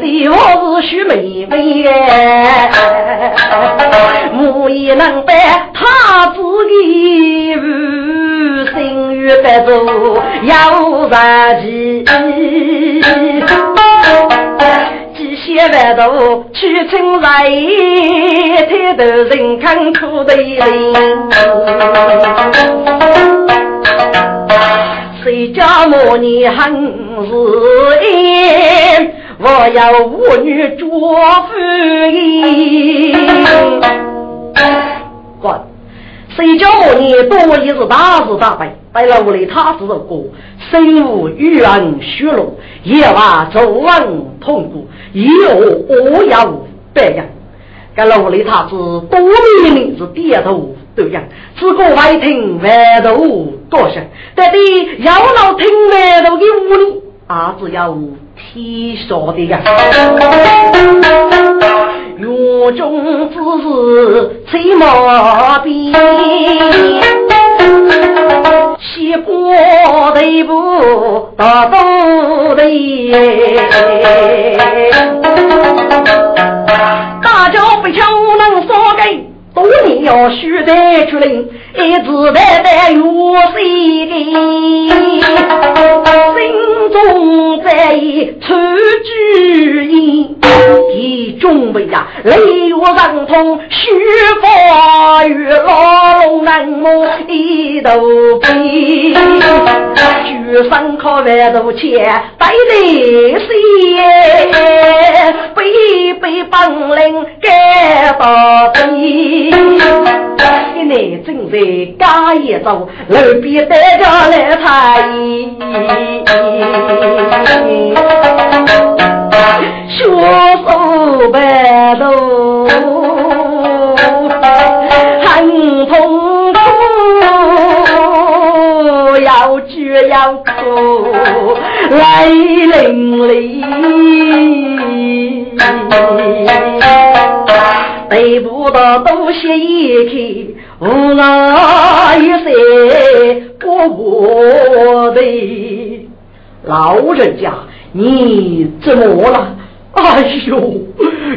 对我是许妹妹哎，我也能办他自己心愿白做要杀鸡。几千万头去春来，抬头人看苦的人。谁家母女恨是因，我要五女做夫姻。滚！谁叫我你多一是大是大败。在楼里，他只是过身无玉恩虚荣，夜晚走完痛苦，以后我要白养。在楼里，他是多年名是低头对养，只顾外听外头高声，但对要老听外头的屋里，啊，只要听说的呀。院中只是吹毛边。西坡头部大都头，大家不求能说给，多年要须得出来，一直代代如谁的，心中在意出主意。一中备呀，泪我伤痛，须发与老龙难摸一头皮，举身靠万多钱，带泪水，背背本领干到底。一内正在干一走，路边带着来抬。血手白头，恨痛苦，要绝要哭，泪淋漓。得不到东西一看，无奈一些过我的老人家，你怎么了？哎呦，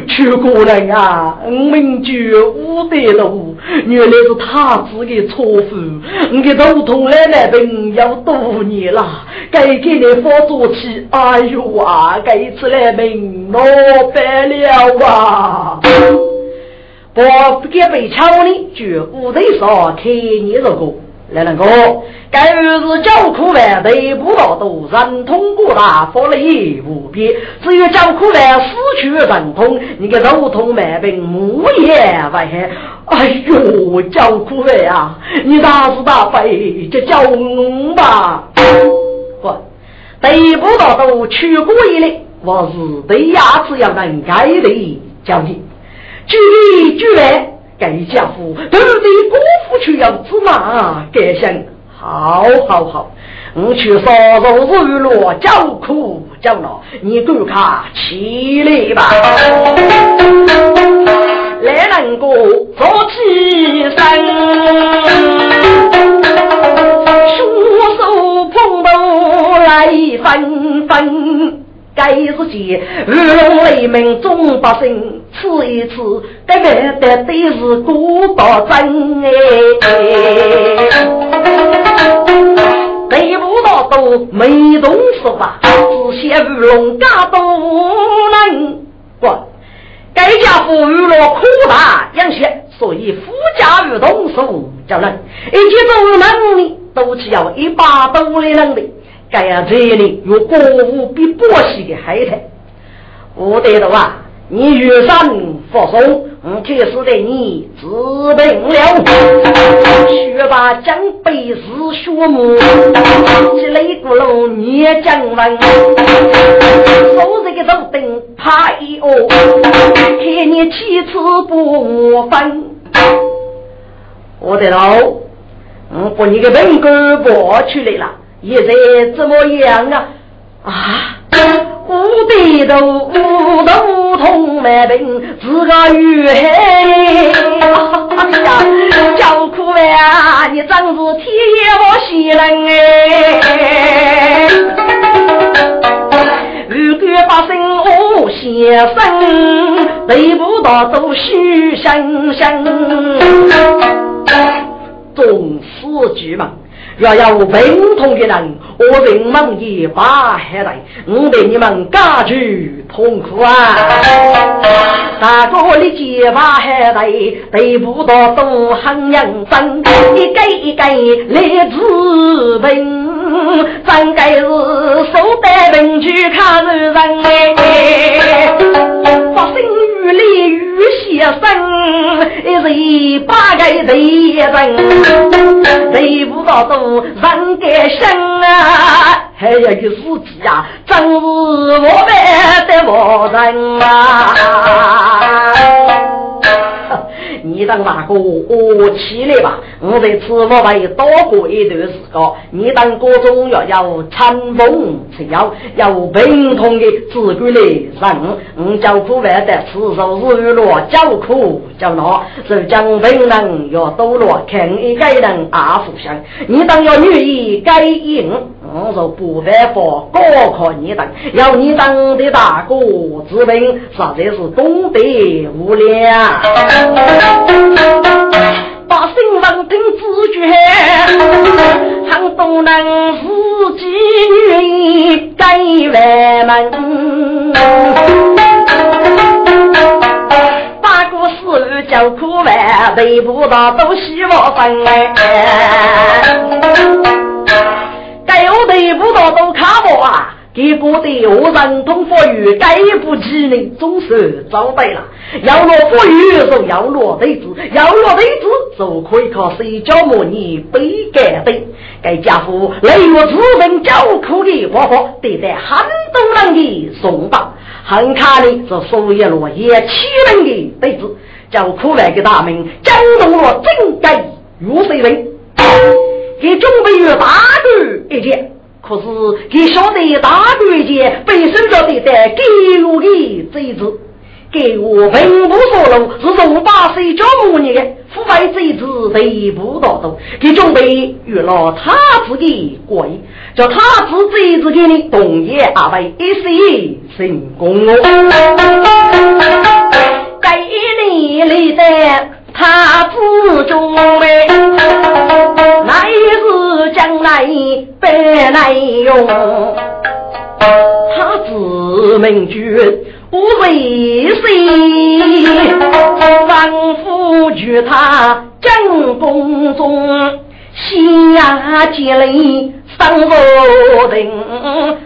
去过人啊！名觉武德路，原来是他自己错付。我给头痛奶奶病要多年了，该给你发作起。哎呦啊，该次来病闹翻了啊！我给被抢的，就武德上看你这个。来人哥，该日教苦万对不到都人通过大法力无边，只有教苦万失去人通，你个头痛慢病木也为害。哎呦，教苦万啊，你大是大悲就教我吧。不，对不到都去过一类，我是对牙齿要能该的教你，举例举来。该家父都得功夫去要芝麻，该想好好好，我去烧肉日落，叫苦叫恼，你赶快起来吧。来人哥，坐起身，双手捧头来分分。该是见五龙雷鸣众百姓吃一吃，得来的都是古道真哎，雷不到都没动手吧？只嫌五龙家多能不？该家父与了苦大养血，所以富家与动手叫人，一切都能力都只要一把刀的能力。该要这里有国务比波西的海滩，我得的话，你遇上放松，我开始对你治病了。学霸江北是学母，积累鼓楼念江文，手这个手灯怕一哦，看你七次不分。我的老，我把你个本官拔出来了，现在怎么样啊？啊！五对头，五头通没病，自个遇害。哎呀，叫苦呀！你真是天无人哎！如果把生我先生，对不到都虚生生，众死局嘛。要有病痛的人，我人们也把海来，我对你们家具痛苦啊！大哥，你结把海来，对不到都很认真，一个一个来治病，真该是手带病去看人哎！发生雨里雨先生，一人八个人，谁不到都。人该生啊，还有个司机啊，真是我们的活人啊。你当那个我起来吧，我在此我会多过一段时间。你当各种要要乘风吃药，要病痛的自管来人，我叫苦外的吃肉日落，叫苦叫恼，是将病人要多落，看一个人阿福相。你当要愿意改应，我说不办法，高考你当，要你当的大哥治病，实在是功德无量。把新闻听自觉，常都能自己女改外门。八个四叫苦完，得不到都希望分。该我得不到都看我啊！结果的我人通富裕，该不及呢，总是招待了。要落富裕就要落对子，要落对子就可以靠睡觉模拟背干的。该家伙雷我自问叫苦的活活，得在很多人的送到，很卡的这所有落叶欺人的对子，叫苦来个大名，江东了真该如谁人？给准备与大队一件。可是，他晓得大官间被生着的在给我的这子，给我平步所路是从八岁教母你的，父辈这子得不到的，给准备与了他自己鬼，叫他自这子给你动业阿为一时成功哦，给你来的。他之中哎，乃是将来百来用。他自明君不为谁，王夫举他正宫中，下接来上若定，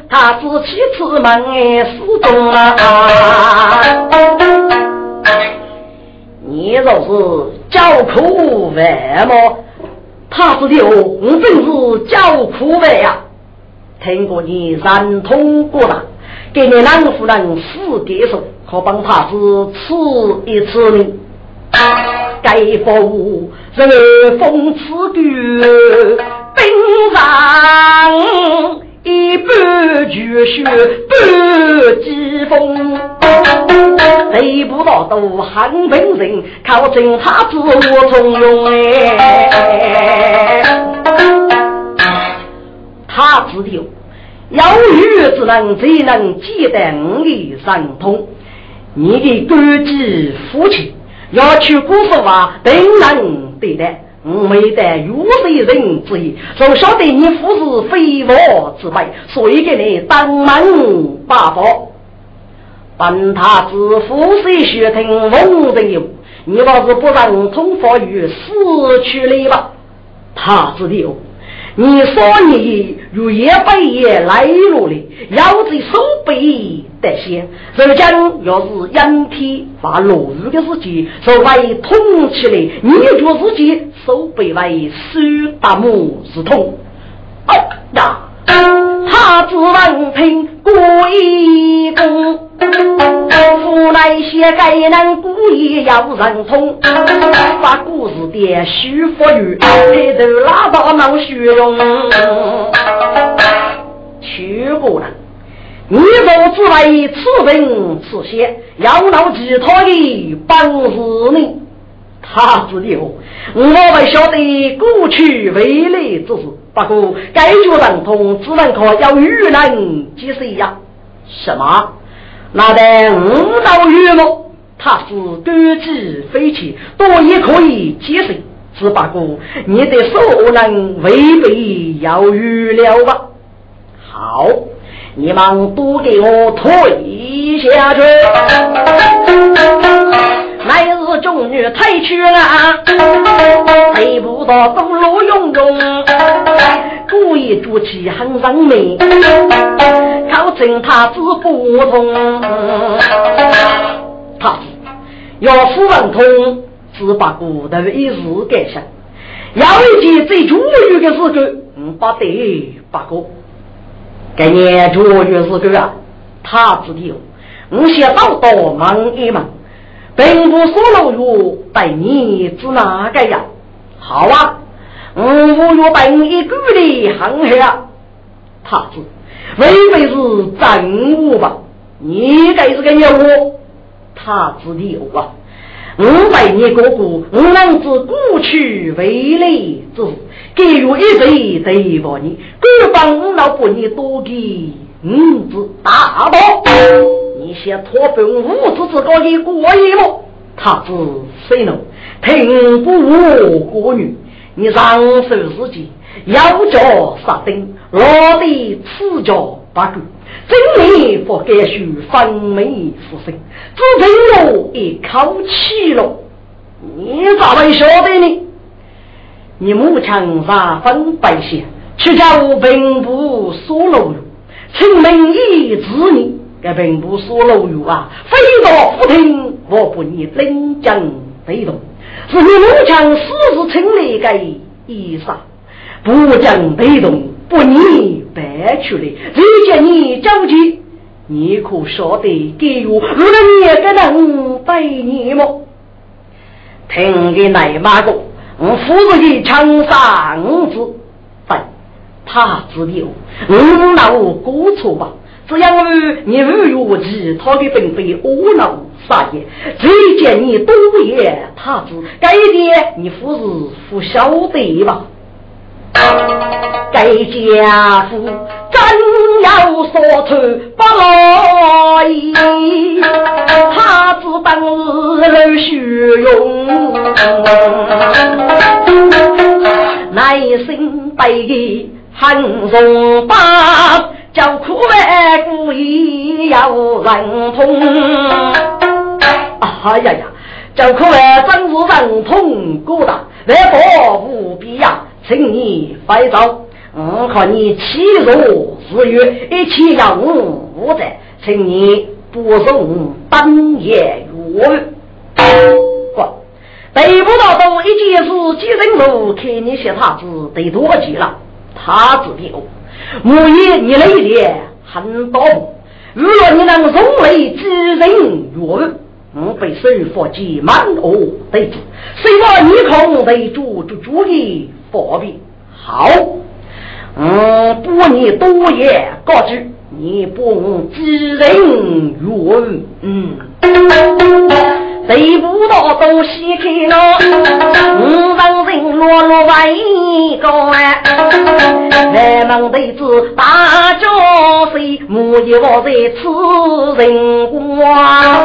他是七次门失踪啊。你若是叫苦饭么？他是的，我真是叫苦饭呀！听过你三通过了，给你男夫人死给手，可帮他是吃一次呢？该服是风刺骨，冰上。一半绝学半疾风，得不到都很本人，靠真他自我从容哎。他自有有余之能，只能记得我的神通。你的官职夫妻要去古说话，定能对待。我没得有谁人之意，就晓得你父是非我之辈，所以给你当门把佛。本他之父虽学听闻人有，你倒是不让通佛于死去了吧？他之有，你说你如夜半夜来路的，要在手背得先。如今要是阴天发落雨的时节，稍微通起来，你觉自己手背为手大拇是痛。哎呀，他只能听过一功。无奈些该人故意要人通，把故事的虚佛语抬头拉到脑虚荣。去过了，你若只为此人此些，要闹其他的本事呢？他知道，我们晓得过去未来之事，不过该觉人通，只能靠要遇人及谁呀？什么？那得五道玉木，他是根基飞起，多也可以接受。只不过你的所能未必要预了吧？好，你们都给我退下去。来日中女太去了，背不到东路涌涌，故意做起很上面，考证他子不通，他要夫文通，只把骨头一时改善，要一件最主要的事个，嗯，不得八个，今年主要是个啊，他知道，我先到到忙一忙。并不说老岳带你知哪个呀？好啊，我岳带你一个的行下，他子未必是真武吧？你该是个鸟我，他知的有啊。我带你哥哥，我能知过去未来之事，给予一岁对不你，各方五老不你多给五子大宝。你先托本五子之高的过一幕，他知谁能听不我国女？你上手时间要叫杀丁，落得此教不够，真理不该许分明是生，只凭我一口气了。你咋会晓得呢？你母亲杀分百姓，去叫兵部所罗请名义子女。该并不说老友啊，非到不听，我不你真讲被动，是你母强私自成立个衣裳，不讲被动，不你白去了，只见你着急，你可晓得给我，如果你也个能背你么？听个奶妈个，我夫子的长三字，对，他知道，我那我过错吧。只因你无有其他的并非恶恼杀业，只见你多言他知，该点你夫是不晓得吧？该家父真要说出不来，他知当日虚荣，耐心背很重八。叫苦为故意要人痛，哎呀呀！叫苦为真是人痛过大，来保无必呀，请你快走。我看你气弱自愈，一起要我在，请你不送当夜药。不，得不到都一件事，几人路看你些他子得多急了，他子的我也你来的很多，如果你能从来知人缘，我被师傅记满哦对子，虽然你空得住就注意方便好，嗯，不你多言告知你不知人云，嗯。谁不到都西开了，五人人落落为个哎，咱们对子大家谁木一我在此人光，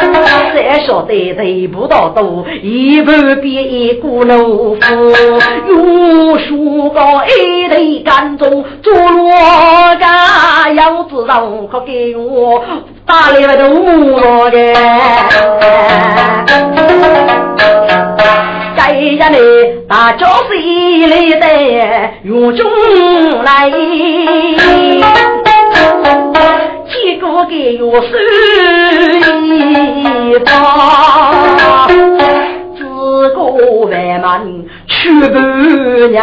谁晓得谁不到都一半比一个农夫，用树高一头干中做罗家，要知道可给我。大里外头木落的，该家里大家谁来的院中来？几个给有手一方，自个外门去半年，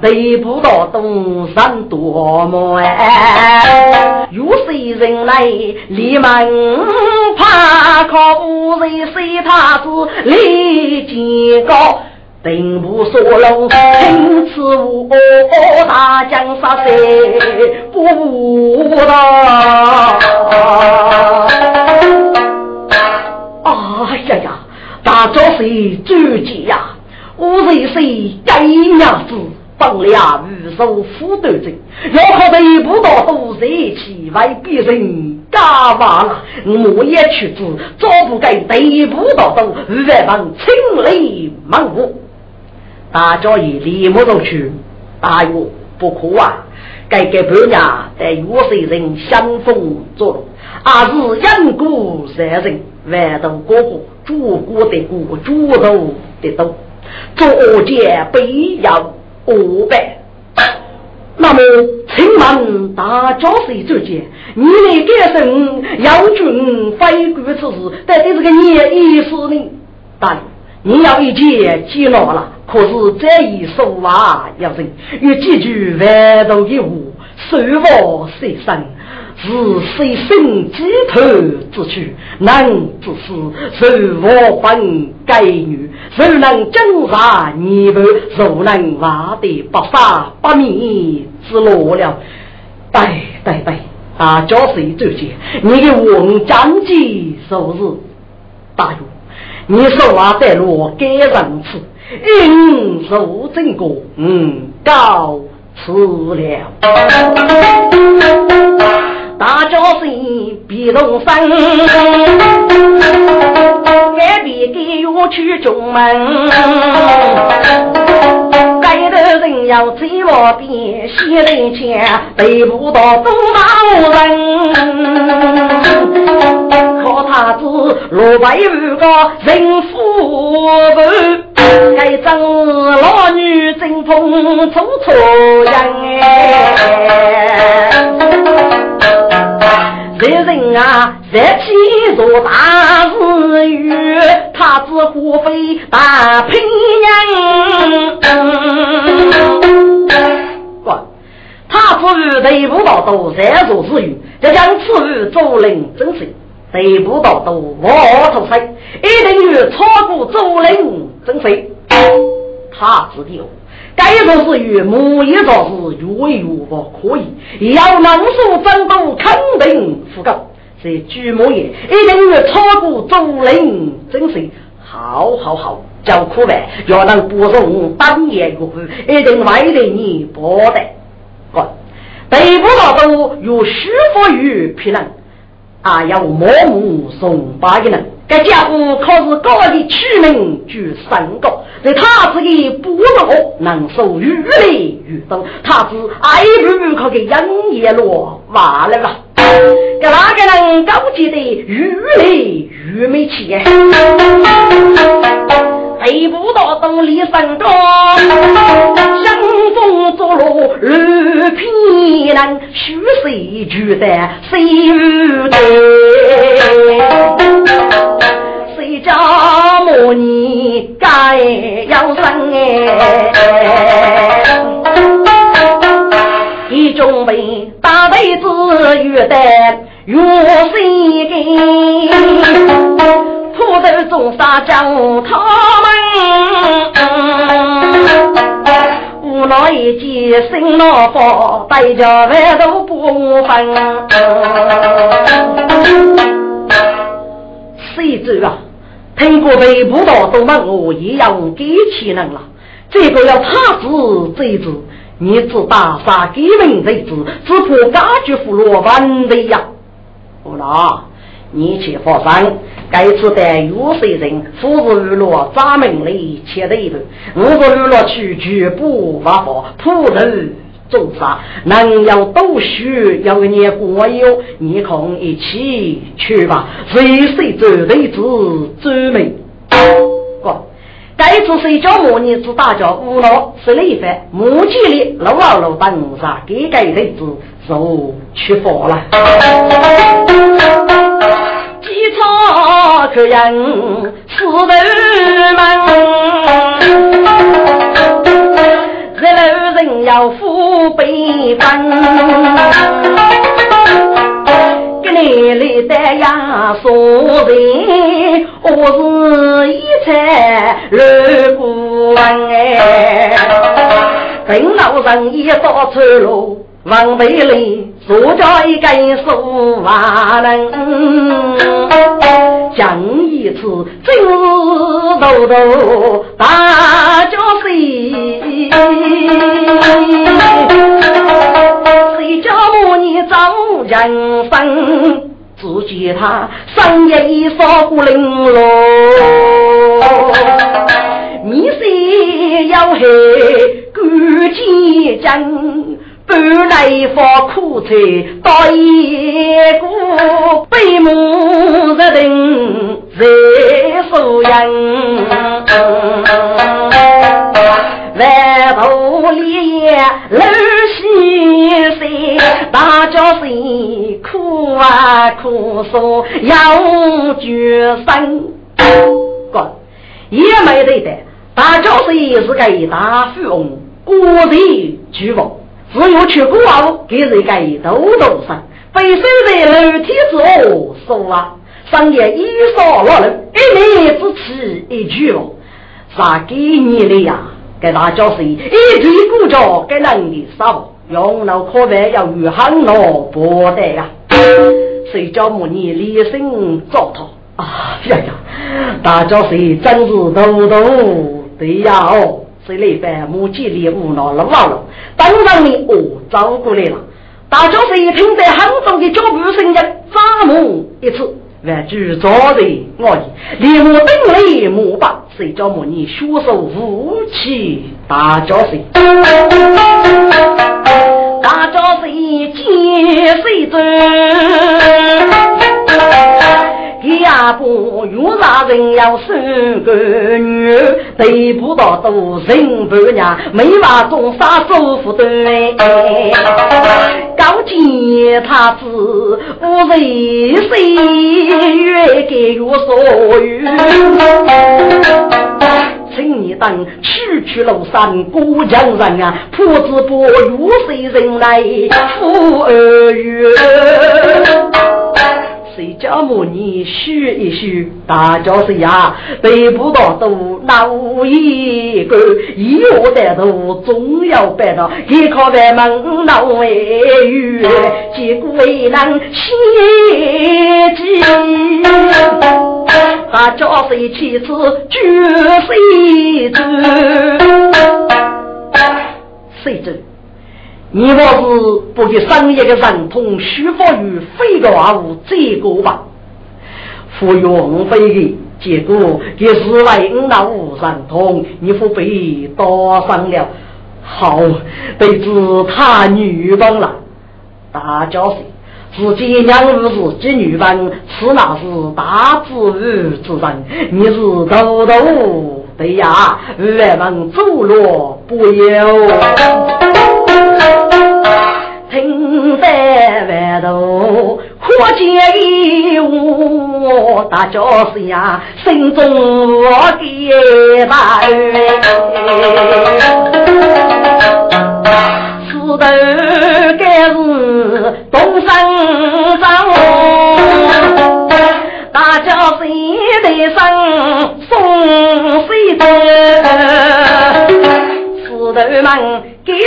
得不到东山多么哎！有谁人来立门怕靠无人谁他是立见高。并不说龙，听此我大江杀谁不道？哎呀呀，大招谁主急呀？我是谁该娘子放了御手斧头阵，要靠得不到都热气为别人干完了，我也去子早不该得不到都日本清理门户。大家以李木头去，大约不可啊！该给半年在岳水人相逢作乐，而是因故三人，万头哥哥，主国的过，主头的头，作奸必要五百。那么，请问大家谁主见？你的改生要军非官之事，到底是个你意思呢？大你要一见接恼了。可是这一说话要人，有几句万道一物，手握谁生，是谁生鸡头之躯？能之是手握本该女，谁能挣扎泥巴？谁能挖得不杀不灭之落了？对对对，大家谁周见？你的王将计是不是大勇？你说话带落该人次。应受正果，嗯，告辞了。大家是比龙山，外边给我去中门。该的人要在我边，西来前对不到多少人。可他子六百五个人夫妇。该正老女争风出错人哎，这人啊，热气若大日月，他只火飞大平娘。哇，他只与对不到都三座之余，这将此与周人真实。得不到都我头塞，一定与超过周人真非。他知道，该做是与母一做是越越不可以，要能说奋斗，肯定不够。这朱母爷一定要超过周人真是。好好好，叫苦呗，要能不送半夜过去，一定为了你不得。得不到都有师傅与皮人。啊！要盲目送八个人，该家伙可是高的取名居三个，在他这个部落能受越来越多，他是爱不可给杨叶落完了吧？给哪个人高级的雨雷雨没气？背不到东里山高，相逢作路路偏难，须谁觉得谁不对？谁家母女该要生哎？一种为大辈子约的约谁给？土豆种沙将他们，无奈一见心恼火，带着万都不分。谁知啊？听过北部道都问我也要给钱人了，这个要他子这子，你只打杀给人这子，只怕家居俘虏万的呀！不啦，你去佛山。该次带岳水人富士娱乐咱们里切的一头，五个娱乐区全部发放普头重杀，能有都需要你过友，你空一起去吧。谁谁走的子最美？哥，该次睡觉模拟之大家无脑是了一番，目击里老老老等啥给给日子就去佛了。一场客人四头门，这老人要扶背分。你来的呀，所人，我是一菜二顾问哎，等老人一到出路，王贝里坐着一根树瓦人，讲一次真是豆豆大家谁？谁叫我你找人分？只见他深夜一扫孤零落，你是要黑孤寂真，半来发苦菜到一个悲母日定在手人。万头烈露西山，大家谁苦啊苦说要决生。哥，也没得的，大家谁是个大富翁，国人巨富，只有去过后给人家兜兜生，被收在楼梯子说啊，上夜一扫落楼，一年只吃一句哦，啥给你的呀？给大家是一提鼓脚给人的少，用脑可别要与很罗不得呀。谁叫母你立身糟蹋？啊呀呀！大家是真是多多对呀哦，谁来办母鸡猎物闹了忘了？当然你哦找过来了。大家是听在杭州的脚步声音，发梦一次。万句早人我意，连我等雷木棒，谁叫我你血手武器大叫声？大叫声见谁走？下不遇上人要生个女，得不到都人不娘，没法种啥收福的。高见他子无人谁越给越所有。请你等区区庐山过江人啊，破子不如谁人来富儿月。谁家母你许一许，大家是呀，得不到都闹一个，以后的都总要办到，一靠外门闹外语，结果未能写记。大家是妻子绝谁知？谁知？你若是不给商业的神通虚发于非个话物这个吧，服用非的结果给十万五那五神通，你不被多伤了。好，得知他女帮了，大家是自己娘无是己女帮，此那是大智慧之人，你是豆豆对呀，万门走路不由。在外头，可见我大家是呀，心中的大石头该是东山上，大家谁得上送谁的石头们。今日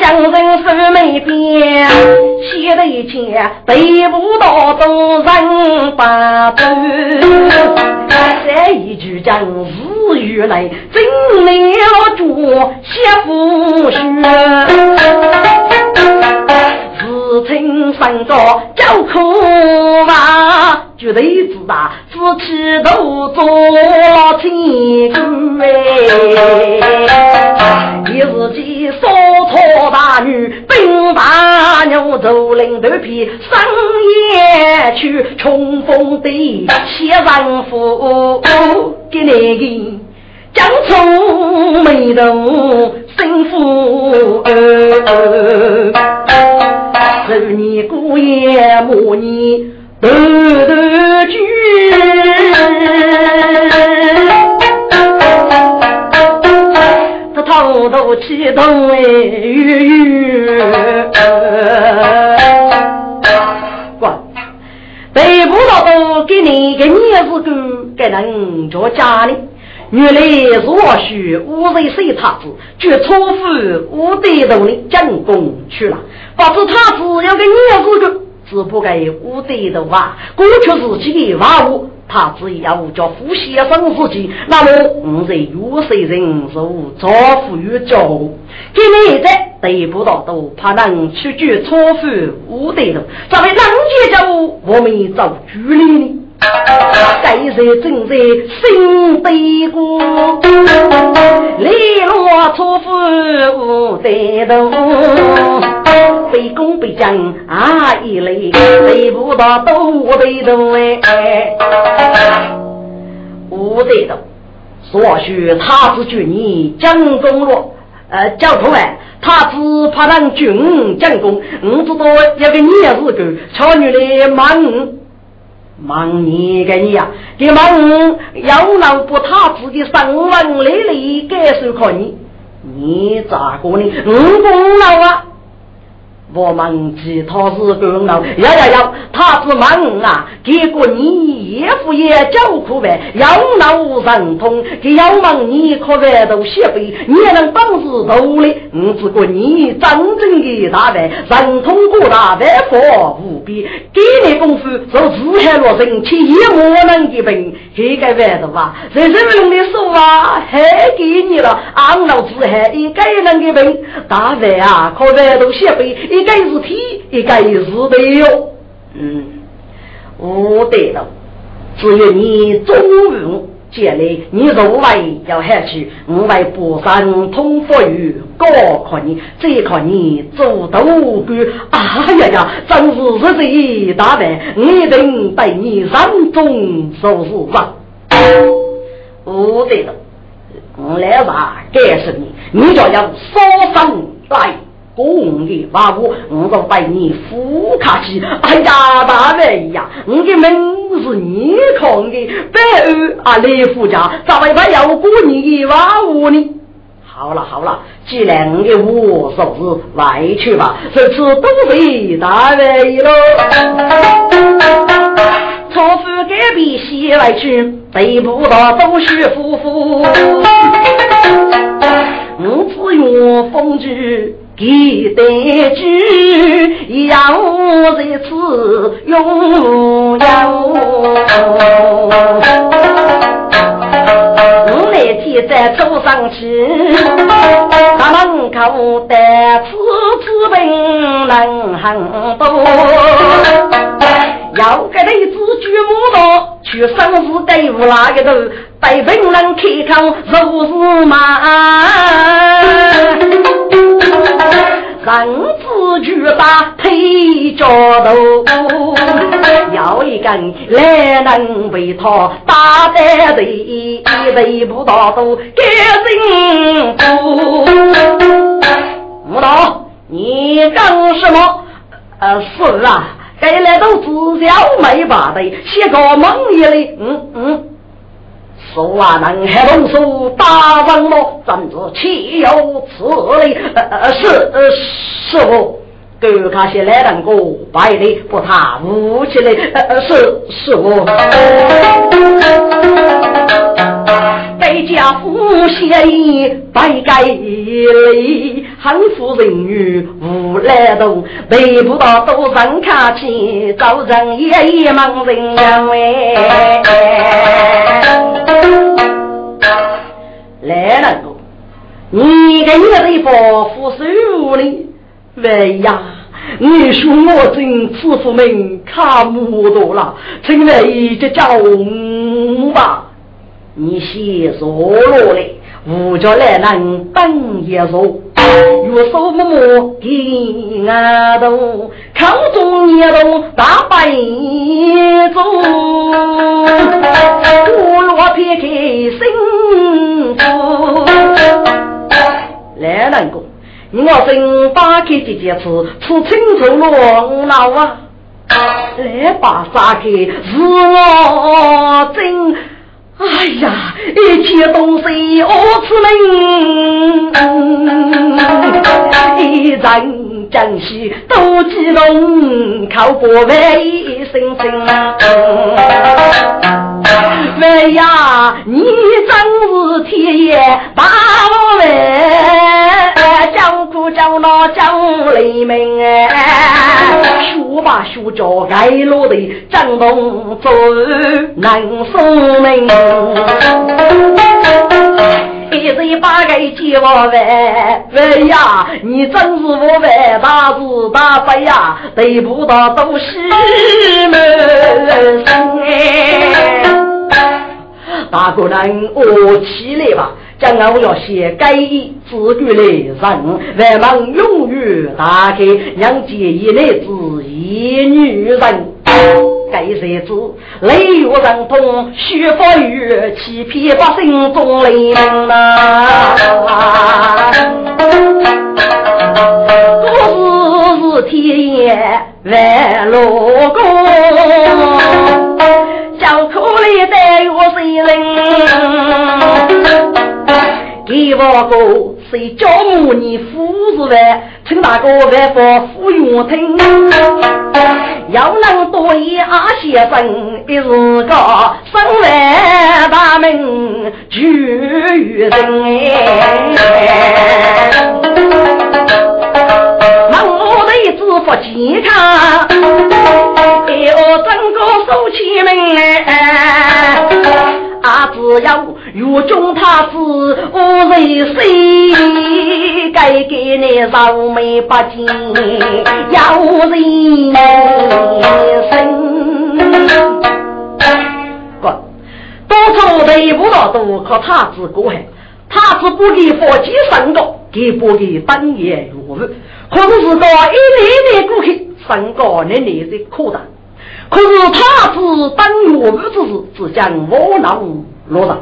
将人手没变，写的一切对不到都人把走。这一句讲日语来，真了主写不学。自称上着叫苦嘛，绝对自大自己都做天官哎！一日间烧草大女，兵大牛走领头皮，上夜去冲锋队，写上符给那个江冲。中眉头心腹儿，十年过夜母你头头这头头气动哎吁乖，得不到给你个儿子狗，给能做家里。原来若许无人谁他子，就错付无得头的进宫去了。不知他子要个儿子个，只不该无得头啊！过去自己的话物，他只要叫呼吸生自己，那么我在有谁人受造福于教？给你在得不到都怕能去举错付无得头，这位郎姐家我们做主理呢？盖在正在心对过，磊落错付无得头，卑躬卑将啊一类，得不到都无得头哎，无得头，所许他只举你江中落，呃，交通哎，他只怕让军将功，我知道有个你也是个巧女的忙。忙你个你呀！给忙要能不他自己上文累累感受可你，你咋个呢？五功劳啊！我们其他是功劳，要要要，他是忙啊！结果你岳父也叫苦呗，要闹神通，给要忙你可别都写背，你也能当是头嘞。我只管你真正的大白，神通过大，万佛无边，给你功夫受自海落生，且也莫能一病，这个玩的吧？在这边的说啊，还给你了，俺老子还一个能给病，大白啊，可别都写背。一个是天，一个是地哟。嗯，我得了，只有你中午接来，你入外要下去，我为不上通福语，高考你，再考你做大官。哎呀呀，真是日子一大半，我一定带你上中受事吧。我得了，我来吧，告诉你，你就要烧上来。公的话我，我都带你扶卡去。哎呀，大人呀，我的门是你看的，白二啊，雷夫家咋会怕要过你的话我呢？好了好了，既然我的我说是来去吧，这次都是大人喽。错夫隔壁西来去，得不到都是夫妇。我只愿风居。给得句，要在此拥有。我那天在走上去，大门口的此次本能很多，要个雷子举木刀，去生死队伍那个头，被本人开口如是嘛。人子巨大腿脚头，要一根来能为他打得的，一对不大都给幸福。木头，你干什么？呃，是啊，该来都自小没把的，写个梦一类，嗯嗯。说话能还动手打人么？真是岂有此理！是是否？狗卡些来人过拜的不他武器嘞？是师傅。在家父协议拜改礼，汉夫人女无来动，背不到都上卡去，招人也一忙人喂。来人过，你个女人保护手里。喂呀！你说我真慈父们看不多了，请来一只叫吧。你先坐落来，我叫来人等一说。越说么么给额头口中也都大白中，我若撇开心腹。能过。我正打开这件事，吃清楚了脑啊！来把杀开是我真，哎呀，一切东西我吃命，一人江西都激动，靠过万一声声。哎呀，你真是天爷把我来，叫苦叫闹叫黎明哎，学把学教爱落的张东走难送命，一嘴把个接我来，喂呀，你真是我万大事大悲呀，对不到都是门。生哎。大个人我起来吧，将我要写改一自古来人，万望永远打开，让结一来子一女人。该谁知雷雨人痛，雪花雨，欺骗百姓中雷鸣呐！我是天爷万路公。叫苦里带我谁人？给我个谁教母你夫子饭，请大哥万佛福永听。要能多一阿先生，一日个生万大名聚于人。一支福健康，要整个手起门啊！只要有中他子无人谁，该给你绕眉不见要人生。哥，多少队伍了都靠他子过海，他子不给福建上个，给不给当夜入伍。可是是个一年年过去，身高年年的扩大。可是他只等我之时，只将我脑落上。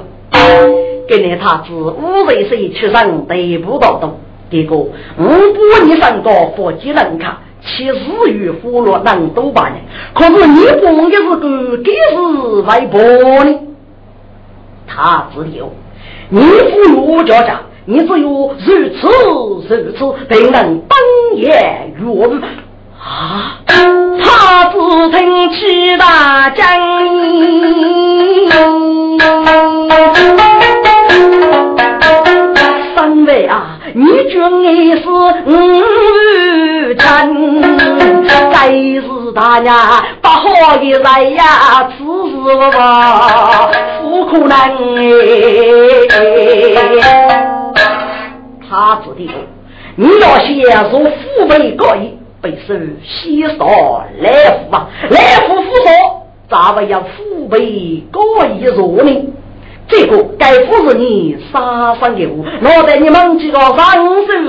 今年他只五十岁出生，得不到多。结果五百年身高佛吉人卡，七十与佛罗能多八年。可是你讲的是个，给是外婆呢？他只有你父母家家。你只有如此如此，才能当言语啊！他自称七大家不好的人呀，此事我不可能哎。他指的你要先说父辈各一，被受先少来福啊，来福福少，咱们要父辈各一弱呢？这个该不是你杀生的物，脑袋你们几个上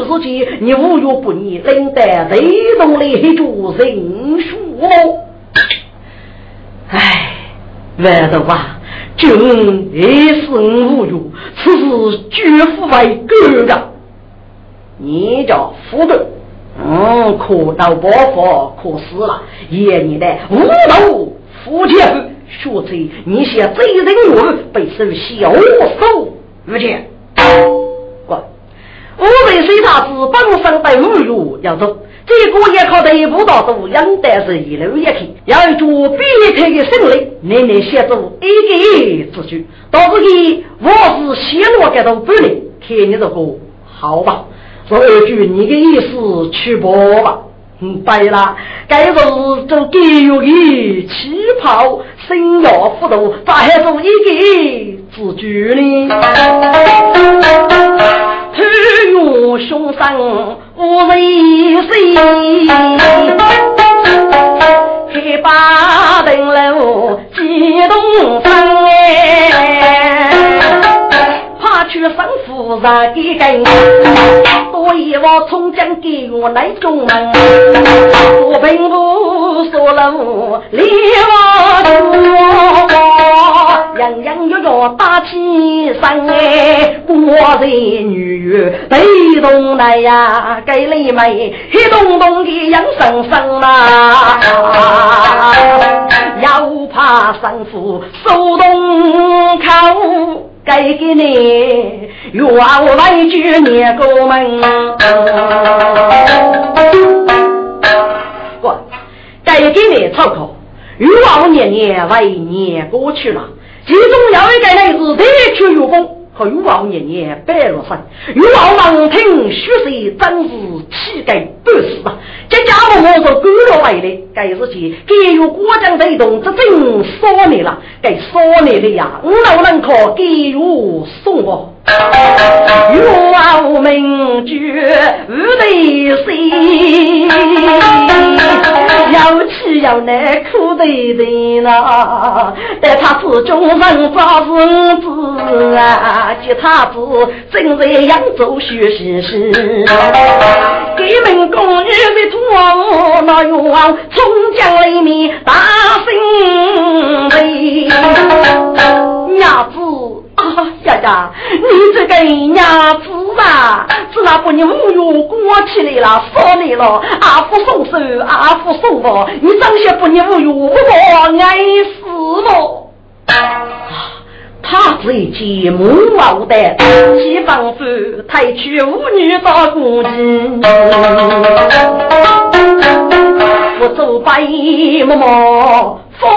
手之间，你无怨不义，领得雷动雷主人数哎。外头啊，君也是无怨，此事绝不为哥的。你叫糊涂，嗯，可到伯父可死了，爷你的无头夫妻学者，你些贼人物被受小手无见。过，我为谁他子本身被侮辱要走，这个也靠得不到走，应该是一路一去，要做别开的胜利，奶奶写出一个字句，到这里我是写落给到不能，看你这个好吧。说一句，你的意思去播吧。嗯，对了，该是做教育的旗袍，生要辅导，咋还做一个自居呢？突如凶山无人谁？黑八灯笼激动声哎。生夫人的根，所以我从今给我来中门，我并不说了我离我多，样样要要打起身哎，我的女句，被动来呀，给你妹黑咚咚的养生生啊，要怕生父手动口，给给你愿来句念过门，我给给你操口，欲望年年为年过去了。其中有一个人是得去有功，和欲望年年白了身，欲望王庭血色真是气概不死啊！这家伙我是赶了回来，该是去给有国将这动，这真少年了，该少年的呀！我老能可给有送我。愿望名句无得心，要气要难苦得的啦。但他是众人发子子啊，接他子正在扬州学习时，给门公女的托那愿望，冲江里面大声雷，伢子。啊呀呀！你这个娘子啊，是那把你侮辱过起来了，说你了，阿福松手，阿福松我，你真想把你侮辱我爱死了。他是一见母老的，西方府抬去妇女打公鸡，我走白毛毛佛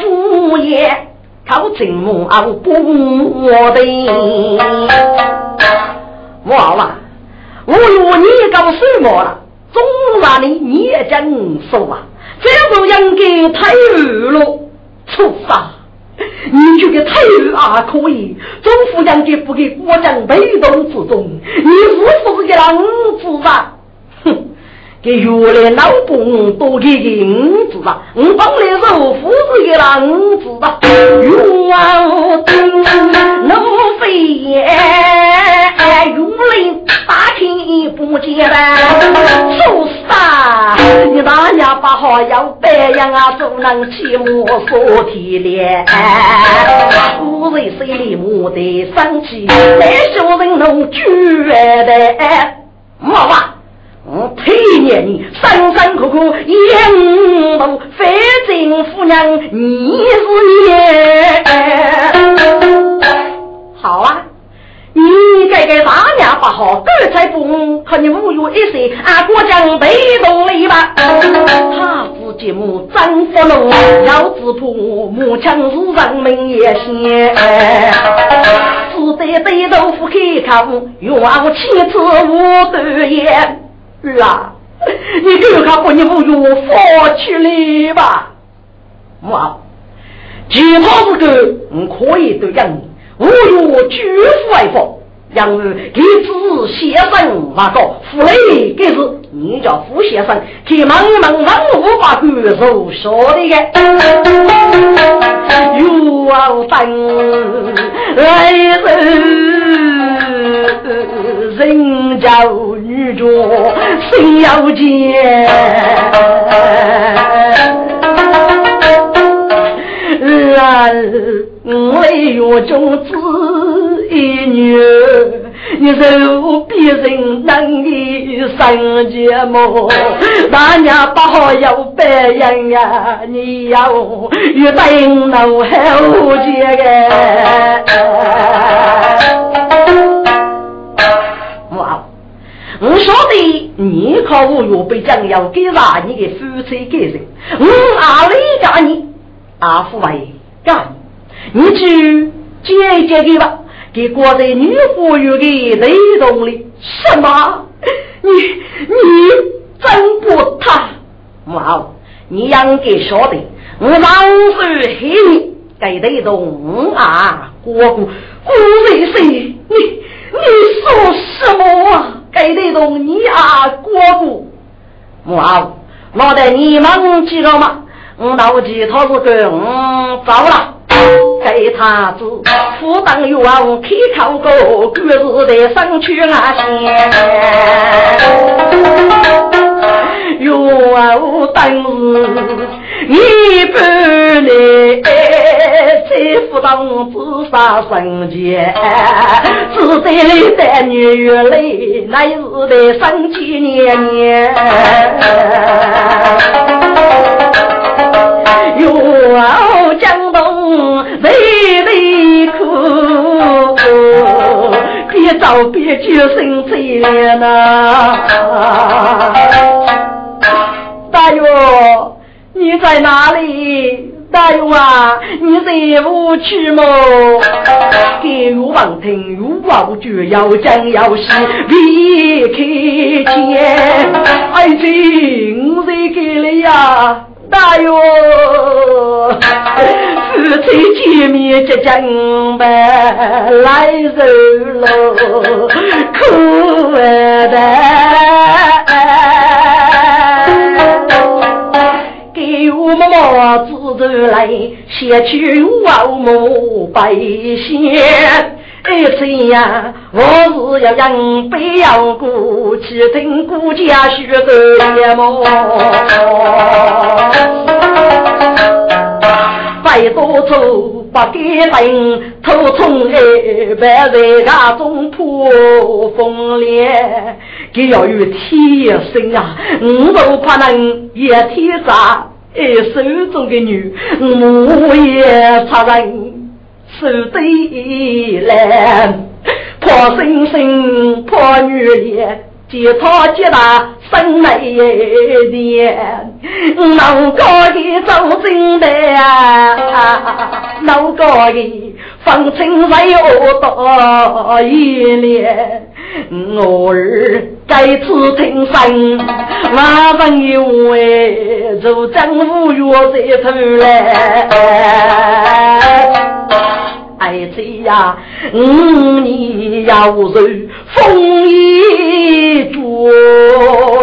主爷。靠金木熬不的，娃娃，我有你搞什么了？总让你你也讲说啊，这不应该太恶了，畜生！你这个太恶啊，可以，总夫人给不给国将被动之中，你是不是个狼子啊？给原来老公多给个五子吧，我帮来肉夫子给了五子吧，冤定奴飞也，原来大天不见吧，说啥？你大娘把好要白养啊，怎能起莫说体脸？夫人心里莫得生气，再小人能绝的，妈妈。我推念你辛辛苦苦养我，反正夫娘你是你。好啊，你这个大娘不好，干才不和你侮辱一声，俺国将被动了吧？他自节目真不能，要自破母亲是人民也先，只得对豆腐开口，愿妻子无断言。儿啊，你就看把你侮辱放弃了吧？妈，其他是个我可以对养你，侮辱拒父爱放。养儿给子先生那个福利，给是你叫傅先生给忙忙忙我把骨肉说的个，有啊等来人人家女主心要见，儿我有种子。一女，你受别人能力生节目，大娘不好有白人呀，你要越等老后节个。我晓得你可无有被将要给啥你的夫妻给人，我阿里干你，阿父为干你，你去接一接给吧。给国在女服务的雷动力，什么？你你真不他？妈，你应该晓得，我老是黑你，给雷动啊！国姑姑为谁？你你说什么啊？给得动你啊！国姑，妈，老得你们记了吗？我老几他是跟我走了。给他子辅当员开口过，各自在上去啊先员当一半来，在辅当自杀生前，只得来的女儿来，乃是得生几年年。哟，江东泪泪哭，别找别救生罪呐！大勇，你在哪里？大勇啊，你在屋去么？给我王听，有王就要讲要戏，别开见。爱情我在给了呀，大勇，夫妻见面即将白来受了苦的。头来，写去我母百姓。哎谁呀，我是要让北洋过去听顾家学的么？百多愁不给人，头从二百在家中破风莲，给要有天生啊，我都怕能一天杀。哎，手中的女，我也插人手对来，破生生破女也，接他接大生来的，老高的走进来啊，老高的放清水我大一连。我儿该次听生，马上有为做丈夫约在头来。哎子呀，五年要受风雨捉，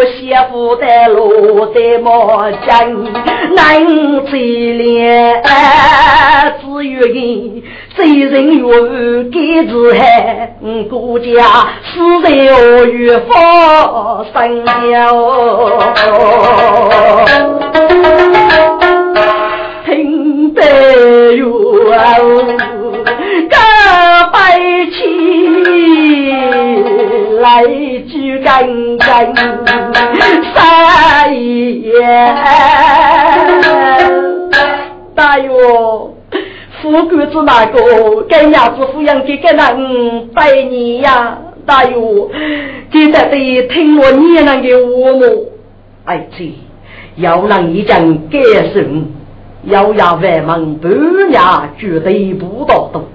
媳妇在路在毛巾难追恋，只愿意。谁人愿意给自害？国家死在我与佛生交，听得哟，个白起来举干干三爷，大哟。富贵子那个，跟伢子抚养给个人百年呀，大哟，记得得听我年人的话么？哎这要让一将改生，要呀外门半夜绝对不到动，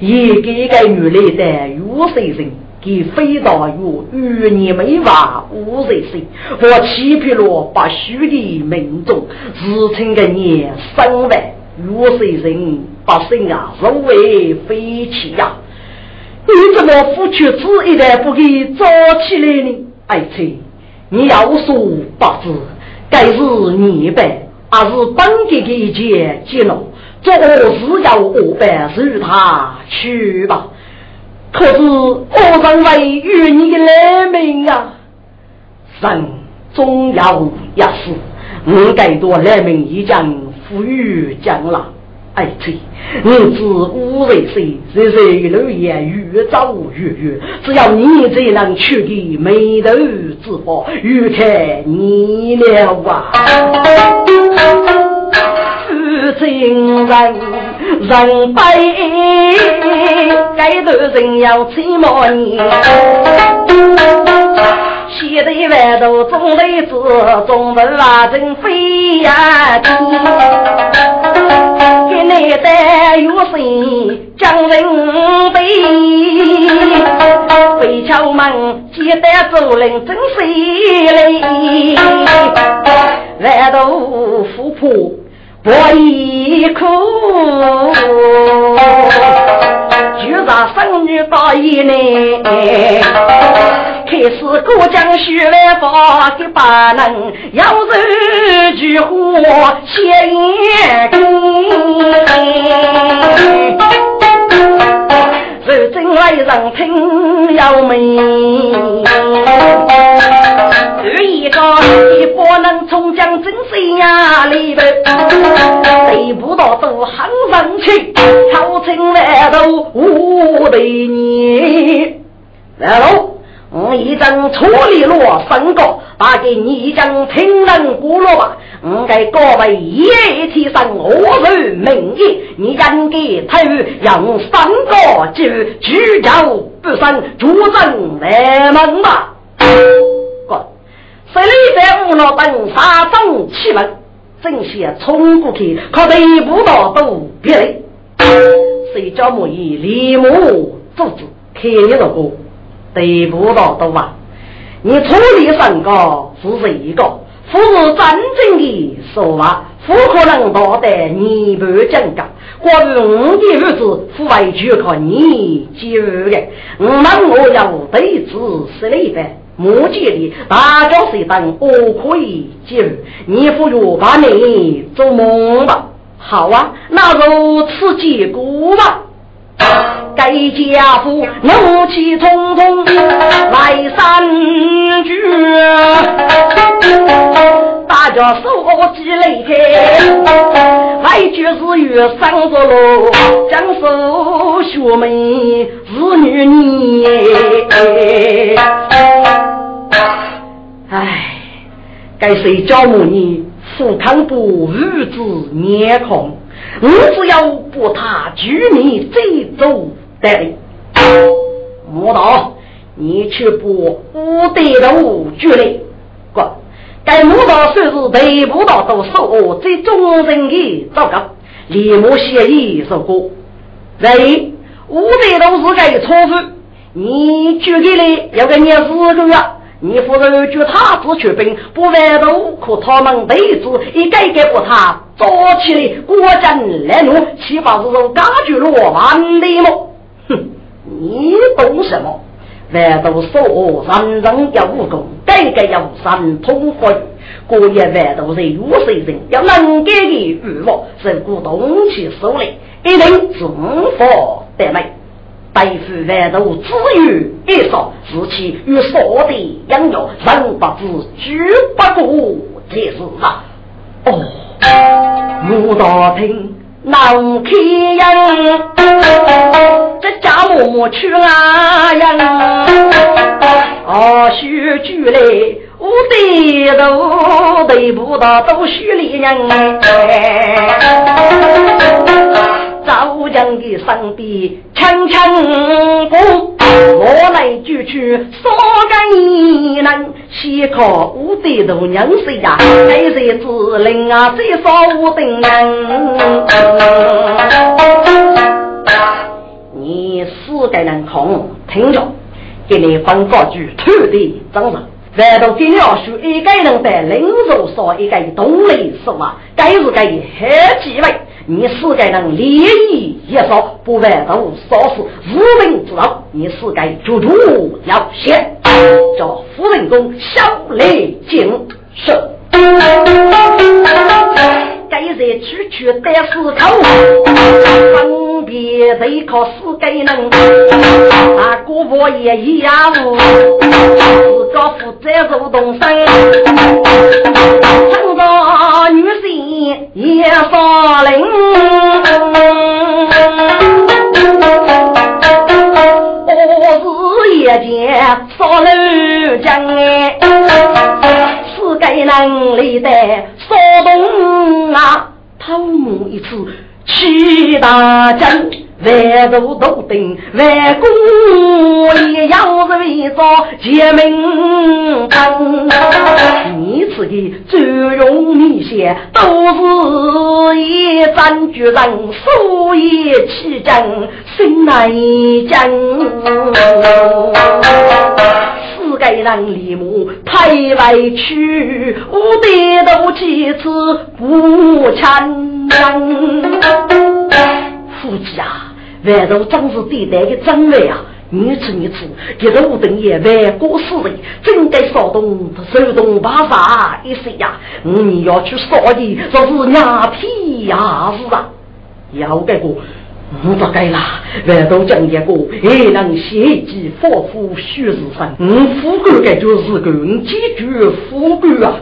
一个个女来的有谁人？给飞到有与你没话无人信，我欺骗了把虚的民众，自称个你三万有谁人？百姓啊，如为飞起呀！你怎么夫妻子一代不给早起来呢？爱妻，你要说不知，该是你呗，还是本给给一件接了？做事要我办，随他去吧。可是我认为与你的来命啊，人终要一死，我该多来命一将富裕将了。爱妻，你知无为谁？谁谁流言越走越远。只要你这能取的眉头之宝，欲看你了啊！负情人人悲，该头人要起毛年。西头万头中头子，中头拉成飞呀给你的有心将人背，飞桥门接待主人真费力，万头富婆不易苦。就让生女大姨呢，开始过江学来发给把人，要是句话写言如今来人听要命。你不能从江真水呀里头，得不到都很生气，朝廷来都无对你。来喽！我一阵处理落三个，打给你一阵听人鼓落吧。我给各位一提升我日名义，你应该参与用三个句举酒不胜，主政来门吧。哥，谁里在无脑等杀生气门，正想冲过去，可得不到都别来。谁叫我以李母做主，开一个歌。得不到都啊，你处理三个是一个，不是真正的说话，不可能达得你不讲讲。关于我的日子，不完全靠你解决的。我们我要对子是那般，目前的大家谁等我可以进，你不如把你做梦吧。好啊，那如此结果吧。该家父怒气冲冲来三句，大家手起来开，来句是月上着喽，将手学妹子女你，哎，该谁教母你富康不日子面孔？我只要把他居民这走得木道，你去把五代的五举来。哥，该木道算是得不到都受我最忠人的糟糕。立马写一首歌，喂，五代都是该错付，你举给来要给你四个月。你夫人就他子出兵，不外头可他们辈子一个个把他抓起来，国阵来怒，岂不是说感觉落万的么？哼，你懂什么？外头说人人有武功，个个有神通法语，过夜外头人有谁人要能干的欲望，是鼓动起手来，一定重佛得美。背负万头只有一少，自其与少的养育，人不知举不过这是啊。哦，木大厅能开人，这家默默去啊人，啊许举来，我的都对不到都许里人。早将的上帝轻轻过，我来就去说个你能，先靠我的大娘谁呀？谁谁指令啊？谁说我的人？你四个人空听着，给你分个句土地长上。凡道今要说一个人在林中说一个动力是吧？该是该很几位。你四个人利益也少，不外都少是无名之道。你四个主主要先叫夫人公小雷进是。该人区区得四口，分别得靠四个人。啊，姑婆也一样，自个负责做东生，成个女性也发灵。我是夜间扫楼江哎。该能力的骚动啊，偷摸一次去大阵，万都都定，万公也要是为着结名堂。你此的最容易些，都是一战决人，所以起争心难争。四个人立马太委屈，我得到几次不承认。夫妻啊，外头真是对待的真爱啊！你吃你吃，一个五等也万过死人，真该骚动手动把杀一些呀！你要去杀的，说是伢皮呀是啊，要这个。我不改啦，万都讲一个，还能写记发富虚日生。我富贵该就是个，我解决富贵啊！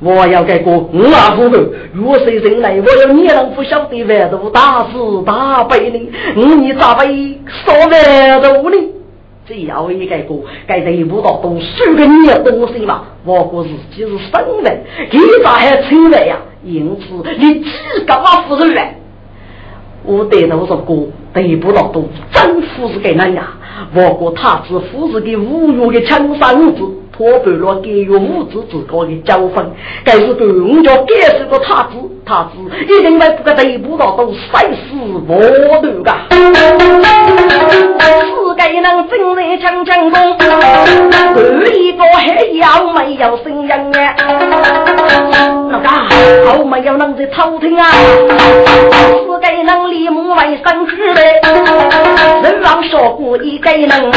我要改个，我阿富贵，若是人来，我要你能不晓得万都大慈大悲呢？我你咋会说万都呢？只要一个个，该得不到都输给你的东西嘛。我国自己是生的，你咋还称为呀？因此，你只干嘛夫人来？我得到说过，得不到都真夫是给人呀。我国他子夫是给侮辱的枪伤子。破败了给予物质之高的交锋，该是更加感受个他子，他子一定会不个得不到都赛死我头噶。世界能正在强强中，二一个还要没有声音啊？老大，好没有能在偷听啊？世界能立木为生之嘞，人王说过一个能，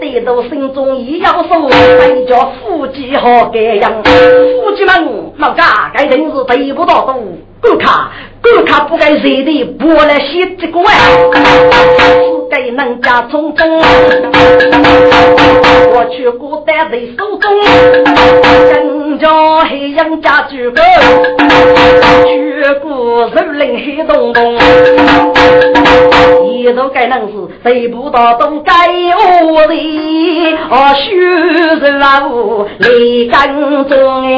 得到心中一要。谁叫夫妻好这样？夫妻们老家该真是得不到度，顾卡顾卡不该谁的拨来写这个啊，是该人家从中。我去古代在手中，人家黑人家举个，举个人领黑东东，一都该能是得不到都该我的，哦，虚人老立根中哎。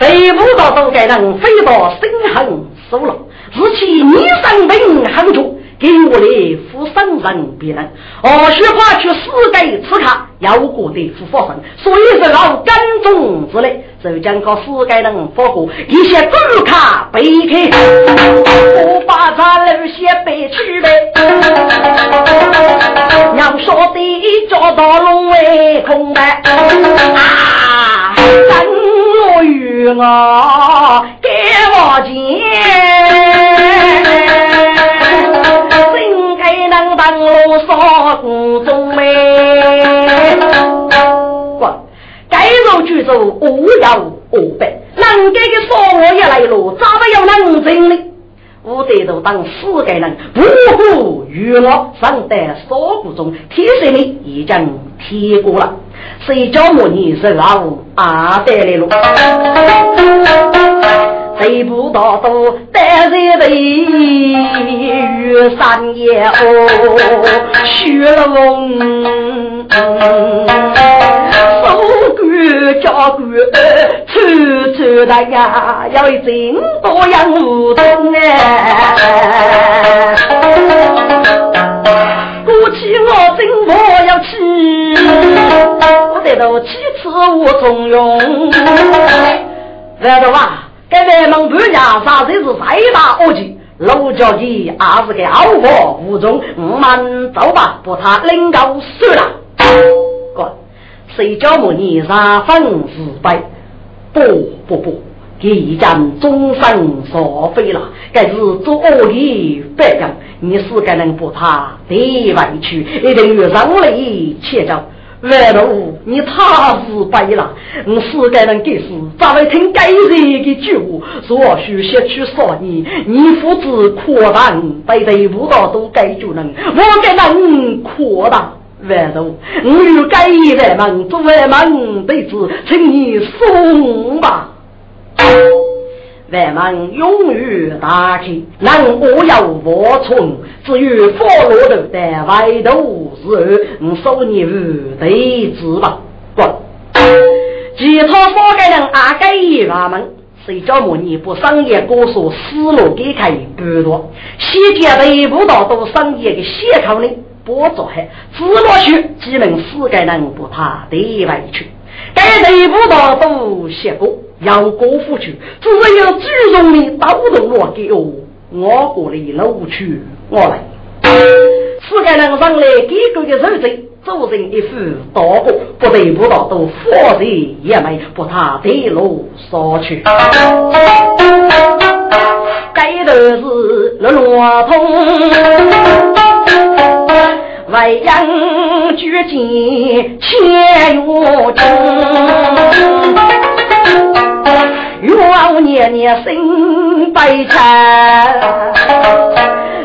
得不到都该人飞到心狠手辣，是其你生病很重。给我的富生人别人，哦，雪花去死给刺卡，要过的富发生，所以是老干中之类，就将个死给人发过一些古卡背开，我把他留下背去呗。要说的找到龙尾空白。啊，等我与我给我钱。能当罗少谷中美，滚！该肉举走，我要我背。能给个说我也来了，咋不要能真的？我得都当四个人，不顾娱乐，上得少谷中，天水里已经贴过了。谁叫我你是老阿得来了？谁不到都单在背，玉山也哦，雪龙，手鼓脚鼓，处处的呀，要一真多样舞动得到七次无中用，知道吧？该咱们国家啥才是最大恶极，老交际也是个傲火无中，我们走吧，把他领到算了。哥，谁叫我你三分自卑？不不不，已将终身所废了。该是做恶的白将，你是该能把他得委屈，一定要让来切招。外头你太自卑了，我世界人给事，咋会听该人的句话？说许失去少年，你父子扩大，被对不到都该就能，我给能扩大外头，我有该外门做外门弟子，请你送吧。外门永远打开，能我要我从，只有佛罗头的外头是，我收你五对子吧。滚！其他三个人阿盖一拉门，谁叫我你不商业高手思路给开不多？西街的不到都商业的斜口呢，不做还自落去，只能四个人不怕对外去，该得不到都写过。要过府去，只有举重的刀动我给我，我过来搂去我来。四个人上来给个的手子，做成一副大过，不得不到都佛财也没把他的路扫去。该头是罗通，外阳举剑千月中。我年年心悲惨，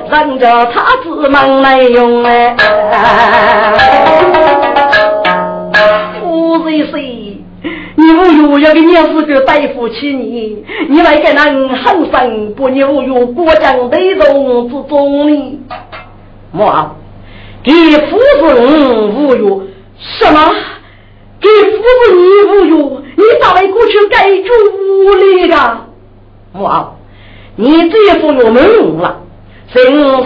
人家他子忙来用哎，我是谁，你你无有要给你是个对付起你，你为个人狠生不你无有国将内容之中呢？莫，给夫人无有什么？给夫你无有，你咋为过去改住屋里的？莫，你这副我们了，身上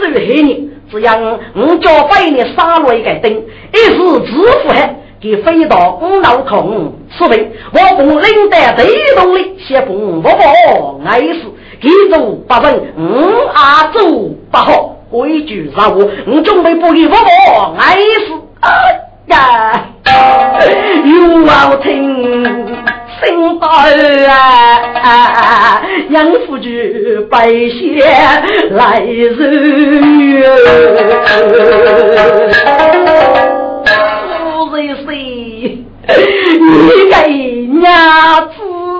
是黑你，只要我叫百你杀了一个灯，一时致富还。给飞到五楼空，说明我奉领带最动力，先奉不报爱死，记住八分五阿祖不好，规矩上我，我准备不给不报爱死啊呀！有好听，心大啊！杨夫君白仙来日月。你给娘子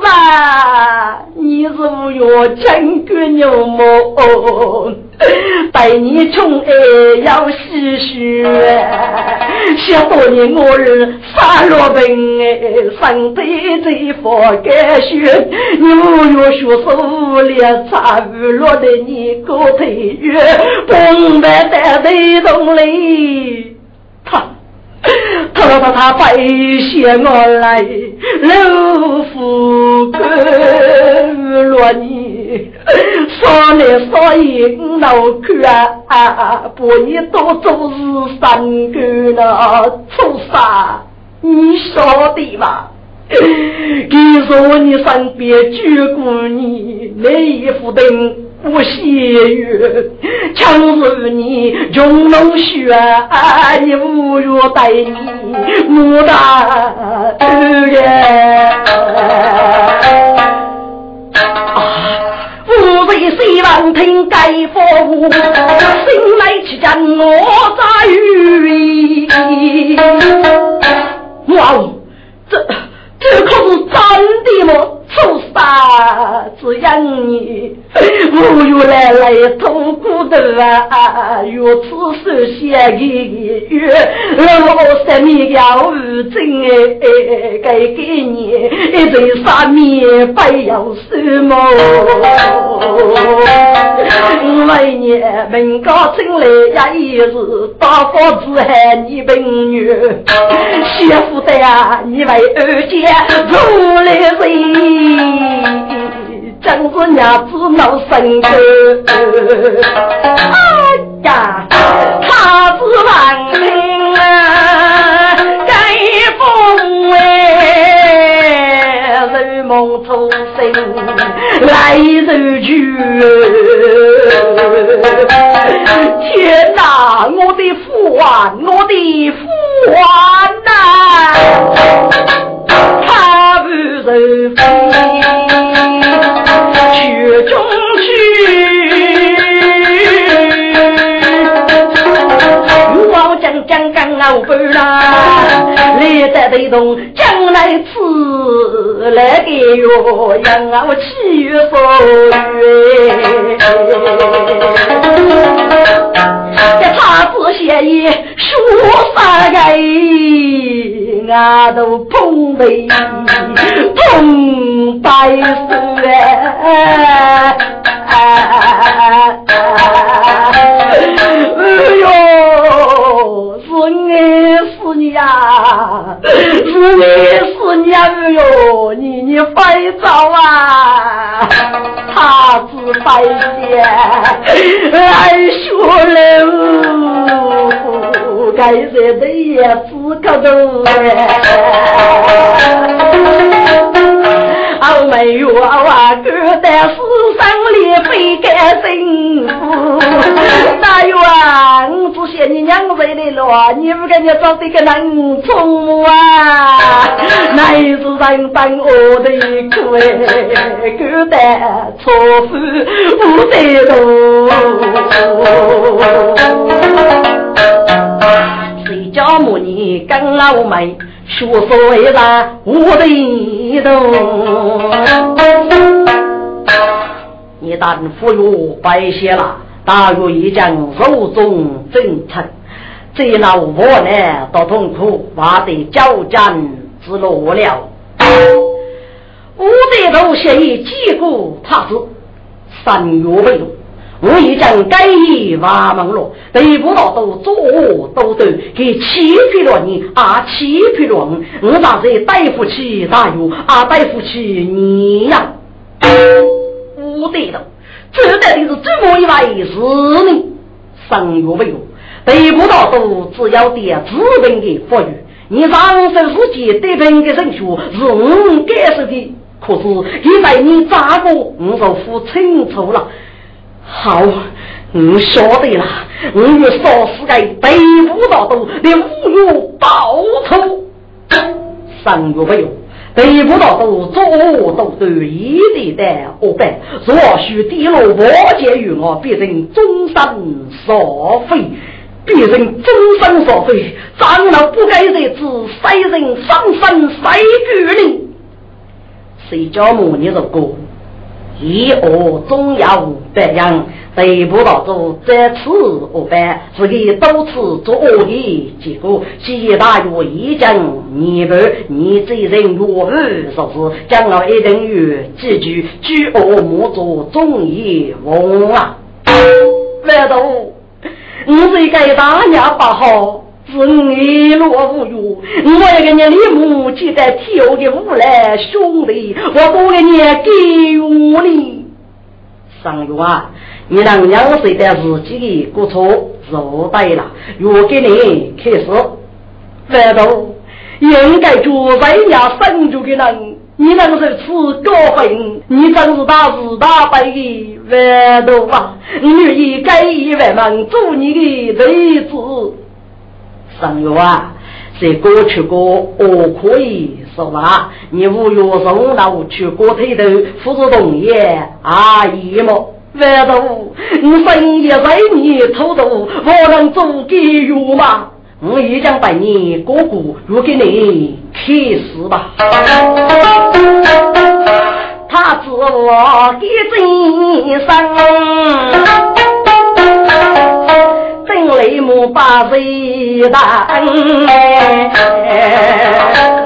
啊！你是我要金龟牛么？待你宠爱要细许，想多年我儿三落病哎，身体最发干血，你我要学手练茶雨落的你个腿月，崩白在雷动里，他。他他他他拜谢我来，老夫跟罗你，说来说去脑壳啊，把你都做是三个那畜生，你晓得吧？你说你身边举过你那一副灯。我谢月，强如你穷龙血，你无月待你牡丹月。啊，吾为希望听盖佛，心来去将我在于。哇，这这可是真的吗？出杀只因你，无缘来来痛苦的啊！如此手写的月，我生命要无尽哎，该给你一对三面不要什么？来年门高进来呀，也是大房子还你本月，媳妇的呀，你为二姐出来人。真是娘子闹生气，哎呀，他是万幸啊，该风哎，如梦初醒来如去。天哪，我的父啊，我的父啊！他不受飞，将将将老板啦，来在推动将来吃来给哟，让我七月风月。这他子写意说啥个？俺都碰杯碰白水哎你是娘哟，你你快走啊！他只白天来学了，该在的也只可走我没有啊，哥在世上里非干幸福。大有啊，我只嫌你娘为的了，你不跟你找这个男宠啊？那是人当我的苦哎，哥在错付不得多。谁家母女跟老妹？说说为啥我的动？一旦服药白血了，大约已将肉中真诚。这老婆呢，多痛苦，挖得交战之落了。五代头协议结果他是三月未落。我已将该意挖门了，得不到都左都对，给欺骗了你啊！欺骗了我，我咋在对付起大有啊？对付起你呀？不对的，这到底是怎么一回事呢？三月没有，得不到都只要点资本的富裕，你上手是借对本的人数是我该受的，可是现在你咋个我就付清楚了。好，我晓得了，我要杀死个北武大都的侮辱报仇。三月不用，北武大都做都对一地的恶办，若许跌落瓦解于我，必成终身所废，必成终身所废。长老不该在此，谁人上身谁举呢？谁叫母你如果？一恶终要白样，对不到做这次恶办，是给多次做恶的结果。谢大约一讲，你不你这人若二说是将来一定有几句举恶莫做忠义翁啊！难道你这个大娘不好？是你落无语，我要给你李母记在跳的舞来，兄弟，我不给你给我哩。上月啊，你让两岁的自己的过错做对了，我给你开始。难道应该做在家生住的人，你能如此高分？你真是大是大悲的难道啊？你愿意改一万门做你的弟子？上月啊，在过去过我可以说吧？你五月送到去过头头，扶着同业阿姨么？难道你生意在你偷渡，我能做给月吗？我已经把你哥哥约给你开始吧。他自我的真生。雷母把贼打。哎哎